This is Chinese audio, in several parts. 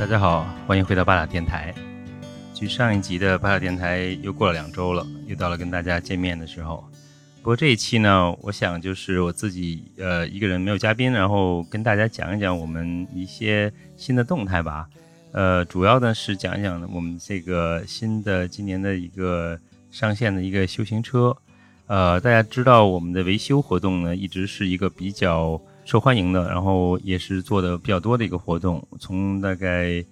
大家好，欢迎回到八达电台。距上一集的八达电台又过了两周了，又到了跟大家见面的时候。不过这一期呢，我想就是我自己呃一个人没有嘉宾，然后跟大家讲一讲我们一些新的动态吧。呃，主要呢是讲一讲我们这个新的今年的一个上线的一个修行车。呃，大家知道我们的维修活动呢，一直是一个比较受欢迎的，然后也是做的比较多的一个活动。从大概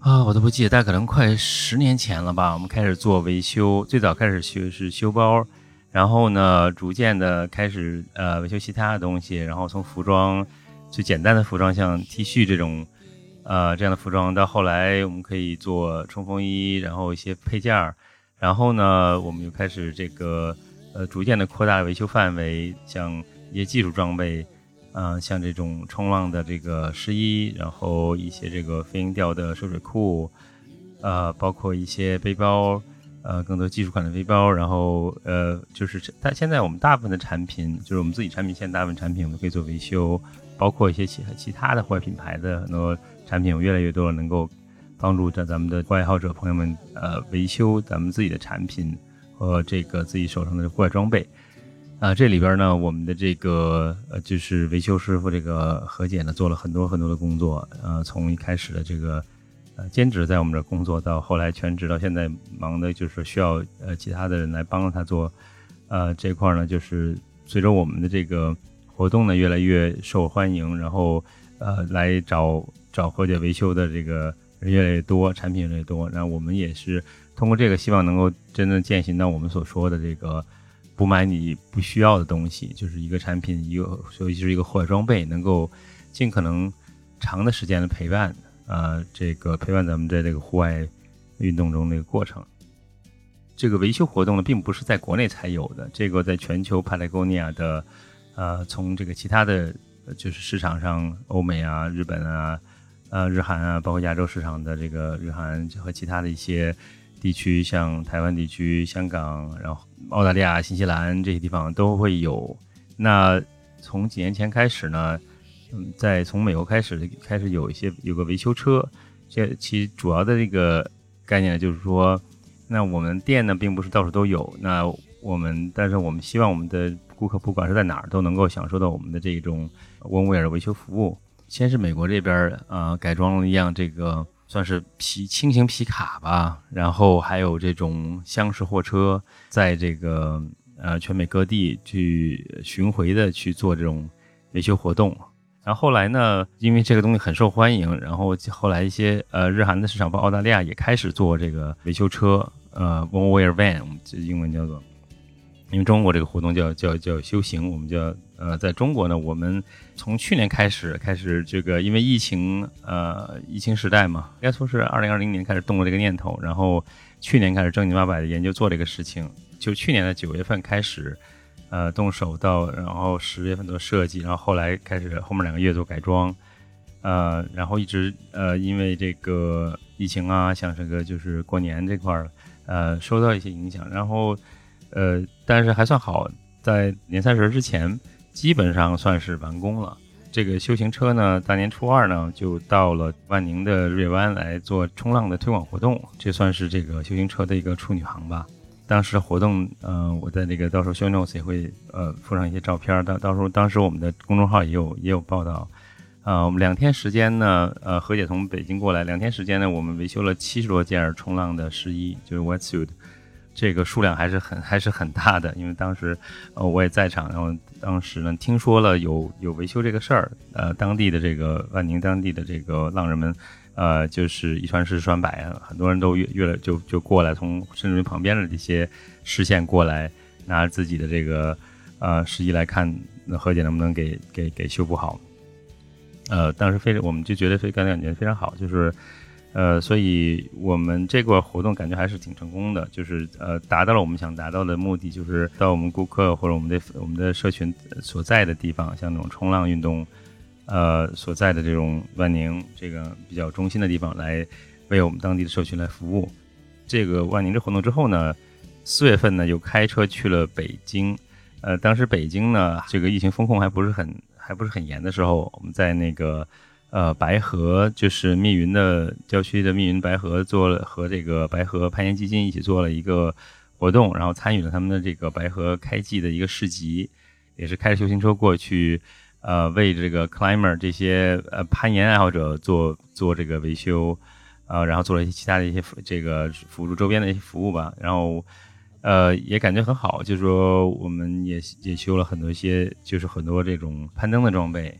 啊，我都不记得，大概可能快十年前了吧，我们开始做维修。最早开始修是修包，然后呢，逐渐的开始呃维修其他的东西，然后从服装最简单的服装，像 T 恤这种呃这样的服装，到后来我们可以做冲锋衣，然后一些配件儿，然后呢，我们就开始这个。呃，逐渐的扩大维修范围，像一些技术装备，嗯，像这种冲浪的这个湿衣，然后一些这个飞鹰钓的收水裤，呃，包括一些背包，呃，更多技术款的背包，然后呃，就是但现在我们大部分的产品，就是我们自己产品线大部分产品，我们可以做维修，包括一些其其他的户外品牌的很多产品，有越来越多能够帮助咱咱们的户外爱好者朋友们，呃，维修咱们自己的产品。和这个自己手上的户外装备，啊，这里边呢，我们的这个呃，就是维修师傅这个何姐呢，做了很多很多的工作，呃，从一开始的这个呃兼职在我们这工作，到后来全职，到现在忙的就是需要呃其他的人来帮着他做，呃，这块呢，就是随着我们的这个活动呢越来越受欢迎，然后呃来找找何姐维修的这个人越来越多，产品越来越多，然后我们也是。通过这个，希望能够真正践行到我们所说的这个不买你不需要的东西，就是一个产品，一个尤其是一个户外装备，能够尽可能长的时间的陪伴，呃，这个陪伴咱们在这个户外运动中那个过程。这个维修活动呢，并不是在国内才有的，这个在全球 Patagonia 的，呃，从这个其他的就是市场上，欧美啊、日本啊、呃、日韩啊，包括亚洲市场的这个日韩和其他的一些。地区像台湾地区、香港，然后澳大利亚、新西兰这些地方都会有。那从几年前开始呢，嗯，在从美国开始开始有一些有个维修车，这其主要的这个概念就是说，那我们店呢并不是到处都有，那我们但是我们希望我们的顾客不管是在哪儿都能够享受到我们的这种温威尔维修服务。先是美国这边啊改装了一辆这个。算是皮轻型皮卡吧，然后还有这种厢式货车，在这个呃全美各地去巡回的去做这种维修活动。然后后来呢，因为这个东西很受欢迎，然后后来一些呃日韩的市场，包括澳大利亚也开始做这个维修车，呃 o n e w a r Van，这英文叫做。因为中国这个活动叫叫叫修行，我们叫呃，在中国呢，我们从去年开始开始这个，因为疫情呃疫情时代嘛，应该说是二零二零年开始动了这个念头，然后去年开始正经八百的研究做这个事情，就去年的九月份开始呃动手到，然后十月份做设计，然后后来开始后面两个月做改装，呃，然后一直呃因为这个疫情啊，像这个就是过年这块儿呃受到一些影响，然后。呃，但是还算好，在年三十之前，基本上算是完工了。这个修行车呢，大年初二呢就到了万宁的瑞湾来做冲浪的推广活动，这算是这个修行车的一个处女航吧。当时活动，嗯，我在那个到时候 show notes 也会呃附上一些照片，到到时候当时我们的公众号也有也有报道。啊，我们两天时间呢，呃，何姐从北京过来，两天时间呢，我们维修了七十多件冲浪的湿衣，就是 wetsuit。这个数量还是很还是很大的，因为当时，呃，我也在场，然后当时呢，听说了有有维修这个事儿，呃，当地的这个万宁当地的这个浪人们，呃，就是一传十十传百，很多人都越越来就就过来，从甚至于旁边的这些视线过来，拿自己的这个呃试衣来看，那何姐能不能给给给修补好？呃，当时非常我们就觉得非感感觉非常好，就是。呃，所以我们这个活动感觉还是挺成功的，就是呃达到了我们想达到的目的，就是到我们顾客或者我们的我们的社群所在的地方，像那种冲浪运动，呃所在的这种万宁这个比较中心的地方，来为我们当地的社群来服务。这个万宁这活动之后呢，四月份呢又开车去了北京，呃，当时北京呢这个疫情风控还不是很还不是很严的时候，我们在那个。呃白河，就是密云的郊区的密云白河，做了和这个白河攀岩基金一起做了一个活动，然后参与了他们的这个白河开季的一个市集，也是开着修行车过去，呃，为这个 climber 这些呃攀岩爱好者做做这个维修，呃，然后做了一些其他的一些这个辅助周边的一些服务吧，然后。呃，也感觉很好，就是说我们也也修了很多些，就是很多这种攀登的装备，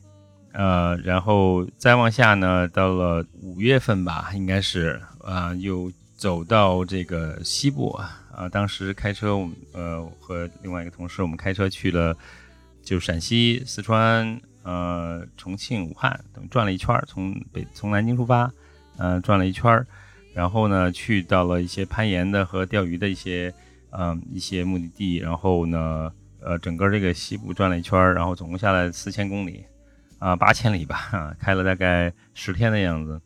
呃，然后再往下呢，到了五月份吧，应该是啊，又走到这个西部啊，当时开车，我们呃，和另外一个同事，我们开车去了，就陕西、四川、呃，重庆、武汉等转了一圈，从北从南京出发，嗯，转了一圈，然后呢，去到了一些攀岩的和钓鱼的一些。嗯，一些目的地，然后呢，呃，整个这个西部转了一圈儿，然后总共下来四千公里，啊，八千里吧，开了大概十天的样子，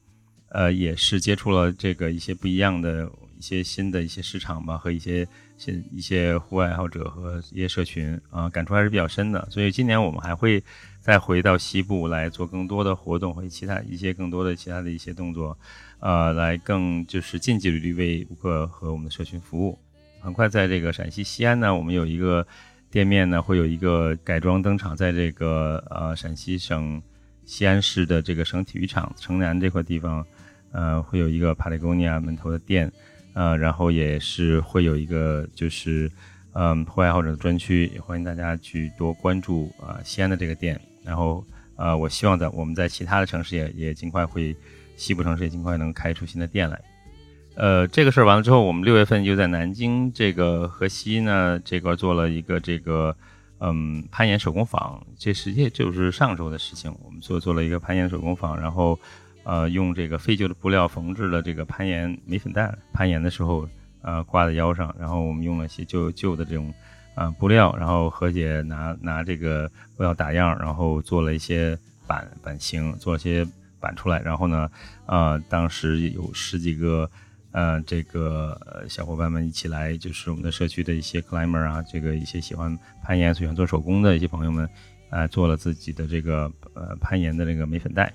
呃，也是接触了这个一些不一样的一些新的一些市场吧，和一些新一些户外爱好者和一些社群，啊，感触还是比较深的。所以今年我们还会再回到西部来做更多的活动和其他一些更多的其他的一些动作，呃，来更就是近距离为顾客和我们的社群服务。很快，在这个陕西西安呢，我们有一个店面呢，会有一个改装登场，在这个呃陕西省西安市的这个省体育场城南这块地方，呃，会有一个帕 o n 尼亚门头的店，呃，然后也是会有一个就是嗯户外爱好者的专区，也欢迎大家去多关注啊西安的这个店。然后呃，我希望在我们在其他的城市也也尽快会西部城市也尽快能开出新的店来。呃，这个事儿完了之后，我们六月份就在南京这个河西呢这块做了一个这个嗯攀岩手工坊，这实际就是上周的事情。我们做做了一个攀岩手工坊，然后呃用这个废旧的布料缝制了这个攀岩镁粉袋，攀岩的时候呃挂在腰上，然后我们用了些旧旧的这种啊布料，然后何姐拿拿这个布料打样，然后做了一些版版型，做了些版出来，然后呢呃当时有十几个。呃，这个小伙伴们一起来，就是我们的社区的一些 climber 啊，这个一些喜欢攀岩、喜欢做手工的一些朋友们，啊，做了自己的这个呃攀岩的这个镁粉袋。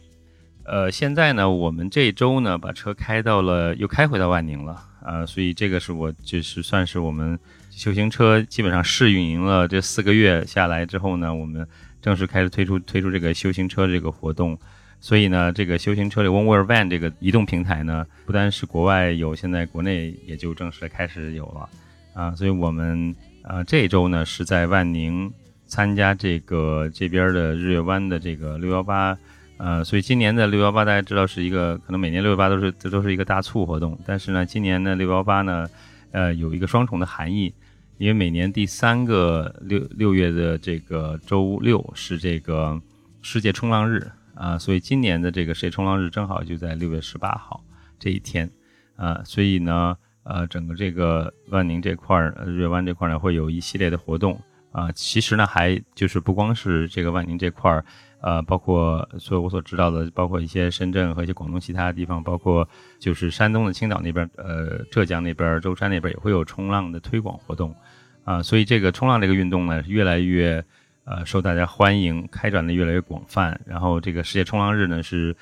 呃，现在呢，我们这周呢，把车开到了，又开回到万宁了啊，所以这个是我就是算是我们修行车基本上试运营了这四个月下来之后呢，我们正式开始推出推出这个修行车这个活动。所以呢，这个修行车的 One World Van 这个移动平台呢，不单是国外有，现在国内也就正式开始有了啊。所以我们啊这周呢是在万宁参加这个这边的日月湾的这个六幺八，呃，所以今年的六幺八大家知道是一个可能每年六幺八都是这都是一个大促活动，但是呢，今年的六幺八呢，呃，有一个双重的含义，因为每年第三个六六月的这个周六是这个世界冲浪日。啊，所以今年的这个世界冲浪日正好就在六月十八号这一天，啊，所以呢，呃，整个这个万宁这块儿，日月湾这块儿呢，会有一系列的活动，啊，其实呢，还就是不光是这个万宁这块儿，呃，包括所有我所知道的，包括一些深圳和一些广东其他的地方，包括就是山东的青岛那边，呃，浙江那边，舟山那边也会有冲浪的推广活动，啊，所以这个冲浪这个运动呢，越来越。呃，受大家欢迎，开展的越来越广泛。然后，这个世界冲浪日呢，是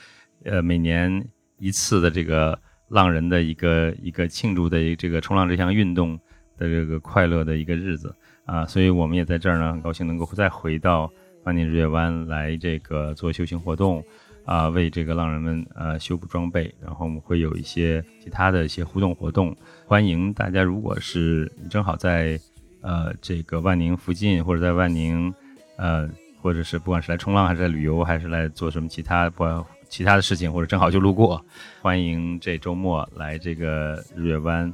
呃每年一次的这个浪人的一个一个庆祝的这个冲浪这项运动的这个快乐的一个日子啊。所以我们也在这儿呢，很高兴能够再回到万宁日月湾来这个做休闲活动啊，为这个浪人们呃修补装备。然后我们会有一些其他的一些互动活动，欢迎大家，如果是正好在呃这个万宁附近或者在万宁。呃，或者是不管是来冲浪，还是来旅游，还是来做什么其他不其他的事情，或者正好就路过，欢迎这周末来这个日月湾。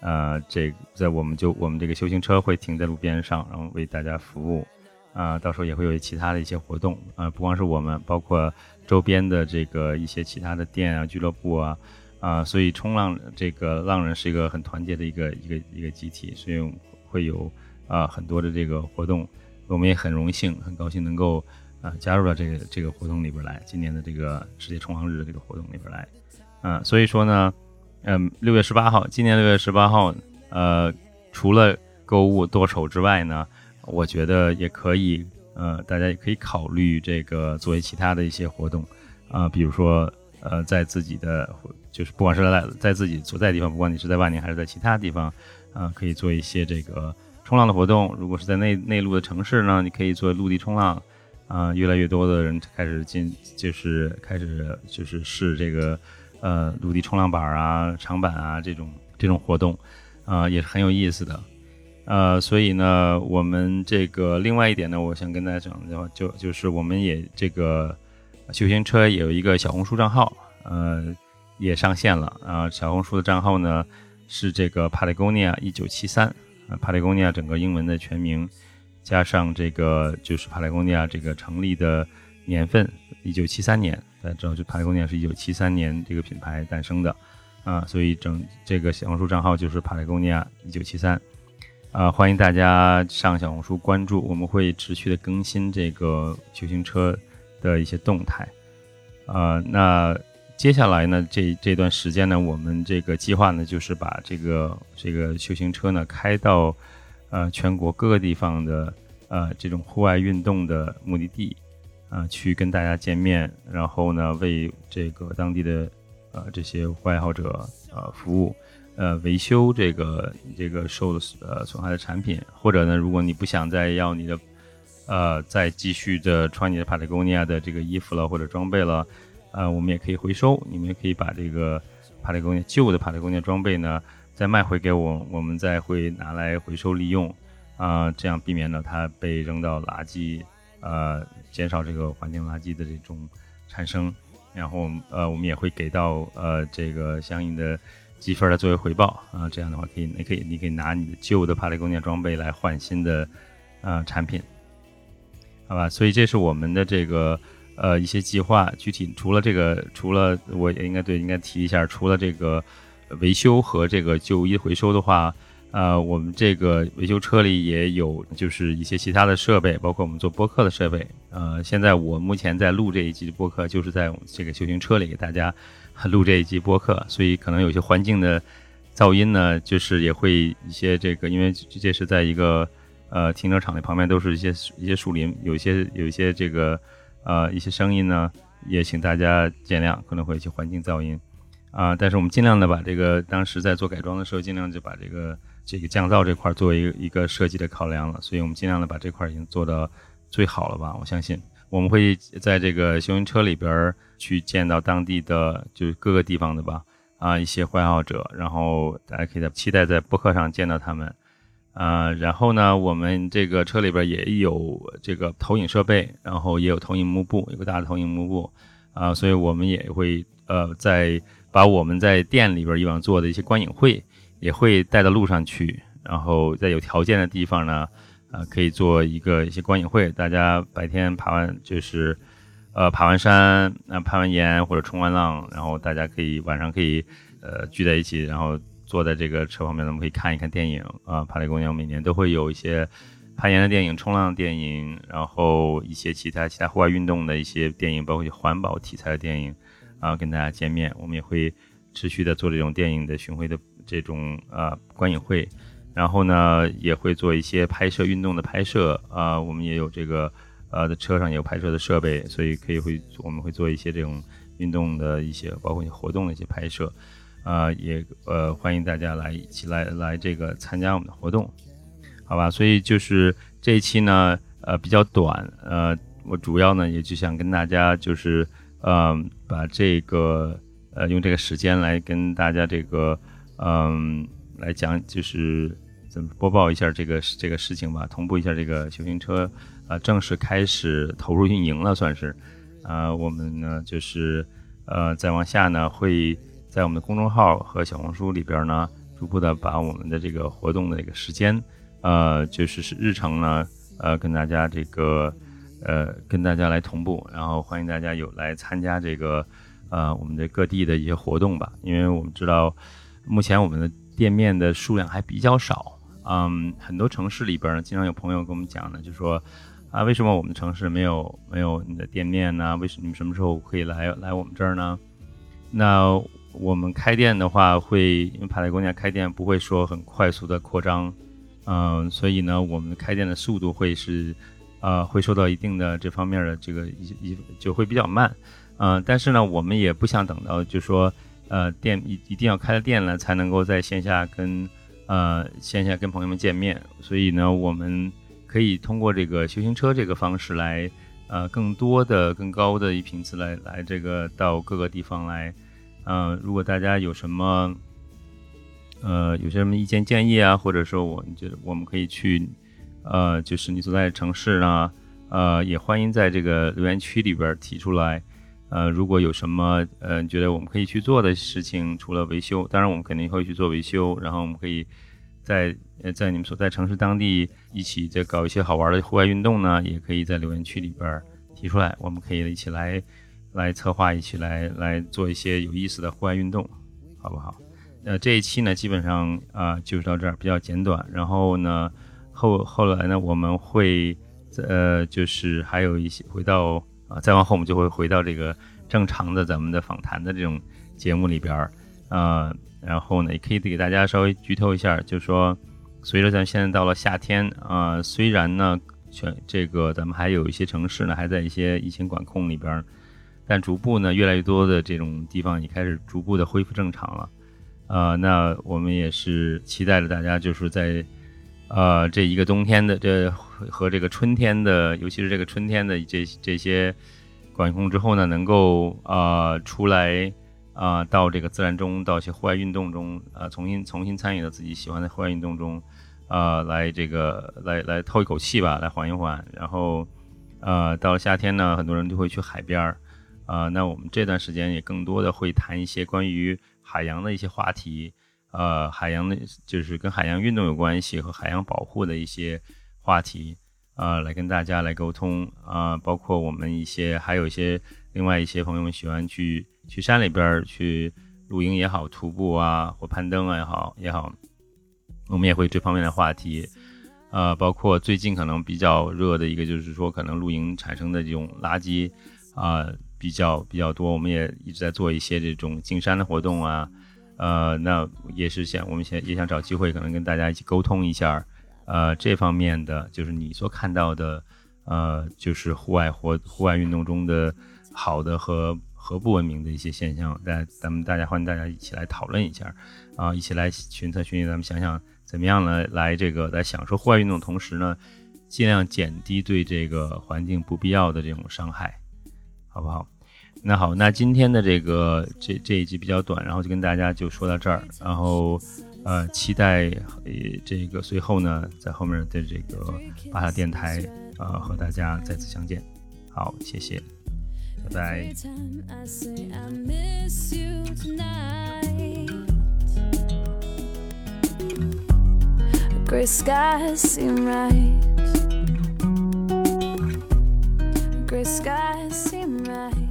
呃，这在我们就我们这个修行车会停在路边上，然后为大家服务。啊，到时候也会有其他的一些活动。啊，不光是我们，包括周边的这个一些其他的店啊、俱乐部啊，啊，所以冲浪这个浪人是一个很团结的一个一个一个集体，所以会有啊很多的这个活动。我们也很荣幸、很高兴能够啊加入到这个这个活动里边来，今年的这个世界冲浪日的这个活动里边来，啊，所以说呢，嗯，六月十八号，今年六月十八号，呃，除了购物剁手之外呢，我觉得也可以，呃，大家也可以考虑这个作为其他的一些活动，啊，比如说呃，在自己的就是不管是在在自己所在地方，不管你是在万宁还是在其他地方，啊，可以做一些这个冲浪的活动。如果是在内内陆的城市呢，你可以做陆地冲浪。啊，越来越多的人开始进，就是开始就是试这个呃陆地冲浪板啊、长板啊这种这种活动，啊，也是很有意思的。呃，所以呢，我们这个另外一点呢，我想跟大家讲的话，就就是我们也这个休闲车也有一个小红书账号，呃，也上线了啊。小红书的账号呢是这个 Patagonia 一九七三啊，Patagonia 整个英文的全名加上这个就是 Patagonia 这个成立的年份一九七三年，大家知道就 Patagonia 是一九七三年这个品牌诞生的啊，所以整这个小红书账号就是 Patagonia 一九七三。啊，欢迎大家上小红书关注，我们会持续的更新这个修行车的一些动态。啊，那接下来呢，这这段时间呢，我们这个计划呢，就是把这个这个修行车呢开到呃全国各个地方的呃这种户外运动的目的地啊，去跟大家见面，然后呢，为这个当地的呃这些户外爱好者呃服务。呃，维修这个这个受呃损害的产品，或者呢，如果你不想再要你的，呃，再继续的穿你的帕特贡尼亚的这个衣服了或者装备了，呃，我们也可以回收，你们也可以把这个帕特贡尼亚旧的帕特贡尼亚装备呢再卖回给我，我们再会拿来回收利用，啊，这样避免了它被扔到垃圾，呃，减少这个环境垃圾的这种产生，然后呃，我们也会给到呃这个相应的。积分来作为回报啊，这样的话可以，你可以，你可以拿你的旧的帕雷贡尼装备来换新的啊产品，好吧？所以这是我们的这个呃一些计划。具体除了这个，除了我也应该对应该提一下，除了这个维修和这个旧衣回收的话，呃，我们这个维修车里也有就是一些其他的设备，包括我们做播客的设备。呃，现在我目前在录这一集播客，就是在这个修行车里给大家。录这一集播客，所以可能有些环境的噪音呢，就是也会一些这个，因为这是在一个呃停车场的旁边，都是一些一些树林，有一些有一些这个呃一些声音呢，也请大家见谅，可能会有一些环境噪音啊。但是我们尽量的把这个当时在做改装的时候，尽量就把这个这个降噪这块作为一个一个设计的考量了，所以我们尽量的把这块已经做到最好了吧，我相信。我们会在这个修行车里边去见到当地的，就是各个地方的吧，啊，一些爱好者，然后大家可以在期待在播客上见到他们，啊，然后呢，我们这个车里边也有这个投影设备，然后也有投影幕布，有个大的投影幕布，啊，所以我们也会呃，在把我们在店里边以往做的一些观影会也会带到路上去，然后在有条件的地方呢。啊，可以做一个一些观影会，大家白天爬完就是，呃，爬完山，那攀完岩或者冲完浪，然后大家可以晚上可以，呃，聚在一起，然后坐在这个车旁边，咱们可以看一看电影啊。帕雷公园每年都会有一些攀岩的电影、冲浪的电影，然后一些其他其他户外运动的一些电影，包括环保题材的电影啊，跟大家见面。我们也会持续的做这种电影的巡回的这种啊观影会。然后呢，也会做一些拍摄运动的拍摄啊，我们也有这个，呃，在车上也有拍摄的设备，所以可以会我们会做一些这种运动的一些，包括一些活动的一些拍摄，啊，也呃欢迎大家来一起来来这个参加我们的活动，好吧？所以就是这一期呢，呃比较短，呃，我主要呢也就想跟大家就是，嗯，把这个呃用这个时间来跟大家这个，嗯，来讲就是怎么。播报一下这个这个事情吧，同步一下这个修行车，啊，正式开始投入运营了，算是，啊，我们呢就是，呃，再往下呢会在我们的公众号和小红书里边呢，逐步的把我们的这个活动的这个时间，呃，就是是日程呢，呃，跟大家这个，呃，跟大家来同步，然后欢迎大家有来参加这个，呃，我们的各地的一些活动吧，因为我们知道，目前我们的店面的数量还比较少。嗯，很多城市里边呢，经常有朋友跟我们讲呢，就说啊，为什么我们城市没有没有你的店面呢？为什么你们什么时候可以来来我们这儿呢？那我们开店的话，会因为帕莱公家开店不会说很快速的扩张，嗯，所以呢，我们开店的速度会是呃会受到一定的这方面的这个一一就会比较慢嗯，但是呢，我们也不想等到就说呃店一一定要开了店了才能够在线下跟呃线下跟朋友们见面，所以呢，我们可以通过这个修行车这个方式来呃更多的更高的一频次来来这个到各个地方来。嗯，如果大家有什么呃有些什么意见建议啊，或者说我觉得我们可以去呃就是你所在的城市呢。呃，也欢迎在这个留言区里边提出来。呃，如果有什么呃你觉得我们可以去做的事情，除了维修，当然我们肯定会去做维修。然后我们可以在在你们所在城市当地一起再搞一些好玩的户外运动呢，也可以在留言区里边提出来，我们可以一起来来策划，一起来来做一些有意思的户外运动，好不好？呃，这一期呢，基本上啊就是到这儿，比较简短。然后呢，后后来呢，我们会。呃，就是还有一些回到啊，再往后我们就会回到这个正常的咱们的访谈的这种节目里边儿啊，然后呢，也可以给大家稍微剧透一下，就是说，随着咱现在到了夏天啊，虽然呢，全这个咱们还有一些城市呢还在一些疫情管控里边儿，但逐步呢，越来越多的这种地方也开始逐步的恢复正常了，呃，那我们也是期待着大家就是在。呃，这一个冬天的这和这个春天的，尤其是这个春天的这这些管控之后呢，能够啊出来啊到这个自然中，到一些户外运动中啊，重新重新参与到自己喜欢的户外运动中啊，来这个来来透一口气吧，来缓一缓。然后呃，到了夏天呢，很多人就会去海边儿啊。那我们这段时间也更多的会谈一些关于海洋的一些话题。呃，海洋的，就是跟海洋运动有关系和海洋保护的一些话题，呃，来跟大家来沟通啊，包括我们一些，还有一些另外一些朋友们喜欢去去山里边去露营也好，徒步啊或攀登啊也好也好，我们也会这方面的话题，呃，包括最近可能比较热的一个就是说，可能露营产生的这种垃圾啊比较比较多，我们也一直在做一些这种进山的活动啊。呃，那也是想我们想也想找机会，可能跟大家一起沟通一下，呃，这方面的就是你所看到的，呃，就是户外活户外运动中的好的和和不文明的一些现象，大家咱们大家欢迎大家一起来讨论一下，啊，一起来寻策寻议，咱们想想怎么样呢？来这个在享受户外运动同时呢，尽量减低对这个环境不必要的这种伤害，好不好？那好，那今天的这个这这一集比较短，然后就跟大家就说到这儿，然后呃，期待呃这个随后呢，在后面的这个巴塔电台呃和大家再次相见。好，谢谢，拜拜。sky seem right